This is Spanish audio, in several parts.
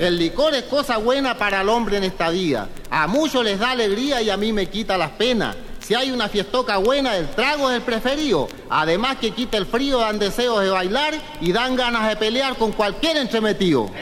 El licor es cosa buena para el hombre en esta vida. A muchos les da alegría y a mí me quita las penas. Si hay una fiestoca buena, el trago es el preferido. Además que quita el frío, dan deseos de bailar y dan ganas de pelear con cualquier entremetido.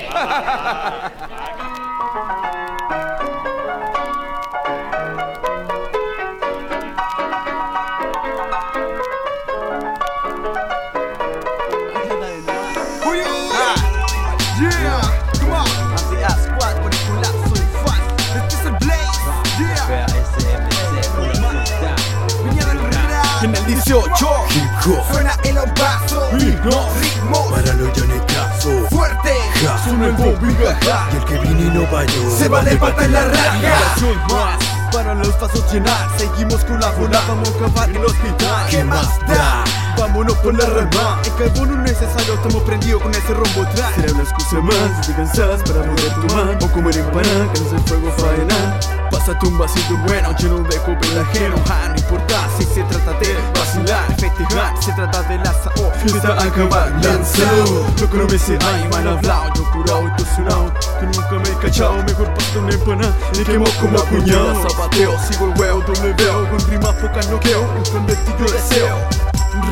Suena el vaso Ritmo. ritmo para los no caso. fuerte Ja. Suena el bombiga Y el que vine y no vayó. Se va de pata en la raja más para los pasos llenar Seguimos con la bola, vamos a acabar en el hospital ¿Qué más da? Vámonos por la rama. El carbono necesario, estamos prendidos con ese rombo track Será una excusa más, si te cansas para poder tomar O comer empanada, que no es el fuego faena. Pásate un vasito bueno, yo no dejo ver ajeno ja, No importa si se trata de vacilar, festejar Se trata de la sao, fiesta acabar lanzado Lo que no me sé, ay, mal hablado Yo curado y tosunado, que nunca me he cachado Mejor paso una empanada, me quemo como cuñado Zapateo, sigo el huevo, doble veo. Con rimas pocas noqueo, un convertido deseo.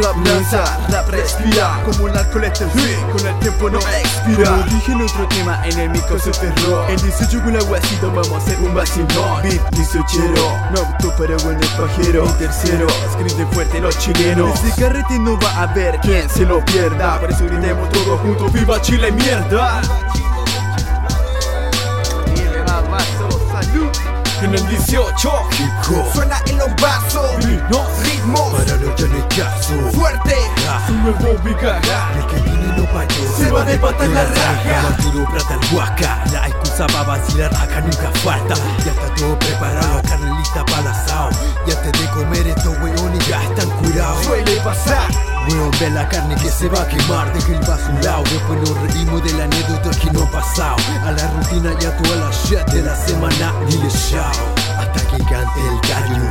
Rap lanza, rap respira. Como el alcohol este free, con el tiempo no expira Como dije en otro tema, en el micro se cerró El 18 con la guasita vamos a hacer un vacilón. Beat 18, no auto para buen el pajero Y tercero, griten fuerte los chilenos. Ese carrete no va a haber quien se lo pierda. Por eso gritemos todos juntos, viva Chile mierda En el 18 Hip hop, suena el vaso Ritmo. ritmo para los caso. fuerte. Un nuevo Y el que vine y no vayó. Se va de pata en la raja. Maduro plata. La excusa para vacilar acá nunca falta. Ya está todo preparado, carne lista para el asado. Y antes de comer estos weones ya están curados. suele pasar Weón, ve la carne que se va a quemar, deja el vaso a un lado Después nos reímos de la anécdota que no ha pasado A la rutina y a toda la shit de la semana Dile chao Hasta que cante el gallo,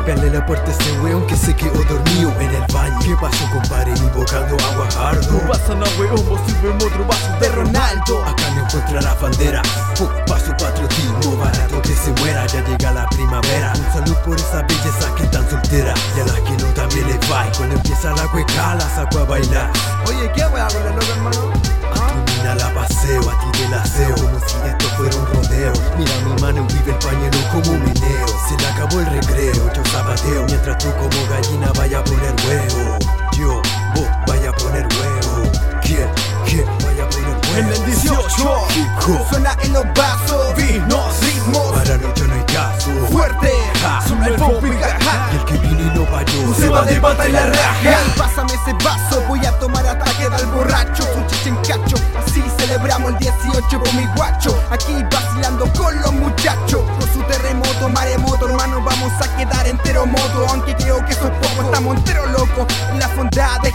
Golpearle la puerta a ese weón que se quedó dormido en el baño. ¿Qué pasó compadre? Invocando agua No hardo pasa nada weón, vos sirvemos otro vaso de Ronaldo. Acá no encuentra la bandera. Fuck paso patriotismo barato que se muera. Ya llega la primavera. Un salud por esa belleza que están solteras Y a las que no también les va. Y cuando empieza la cueca la saco a bailar. Oye, ¿qué wea con la loca, hermano? Zapateo Mientras tú como gallina vaya a poner huevo. Yo, vos vaya a poner huevo. ¿Quién, quién vaya a poner huevo? En el 18 Hip hop, Suena el vaso Vinos. ritmo. Para no yo no hay caso. Fuerte Ja. Suena el bombiga Y el que vino y no vayó se va de pata en la raja. Pásame ese vaso, voy a tomar hasta quedar borracho. Su chicha en cacho, así celebramos el 18 por mi guacho. Aquí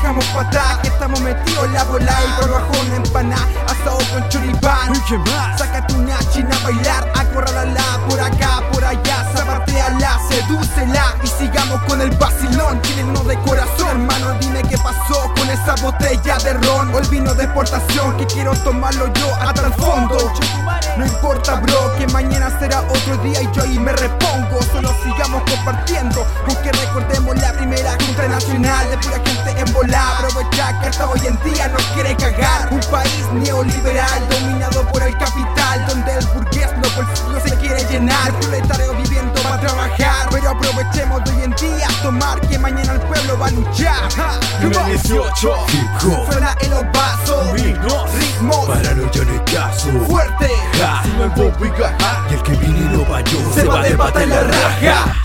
dejamos patada Que estamos metidos en la bola Y barbajón empanada, asado con choripán ¿Y qué más? Sácate una china a bailar, acorralala por acá, por allá, zapateala, sedúcela y sigamos con el vacilón, chileno de corazón, hermano, dime qué pasó con esa botella de ron o el vino de exportación que quiero tomarlo yo hasta el fondo. No importa, bro, que mañana será otro día y yo ahí me repongo. Solo sigamos compartiendo, aunque recordemos la primera junta nacional de pura en bola. Aprovecha que hasta hoy en día nos quiere cagar. Un país neoliberal dominado por el capital, donde el burgués no bolsillo se quiere llenar. Proletario viviendo para trabajar, pero aprovechemos de hoy en día tomar que mañana el pueblo va a luchar. Ja, En come el on. 18 Hip Suena en los vasos, Vinos. ritmo para no yo no hay caso fuerte. Ja. Bigaga Y el que y no vayó Se va de pata en la raja.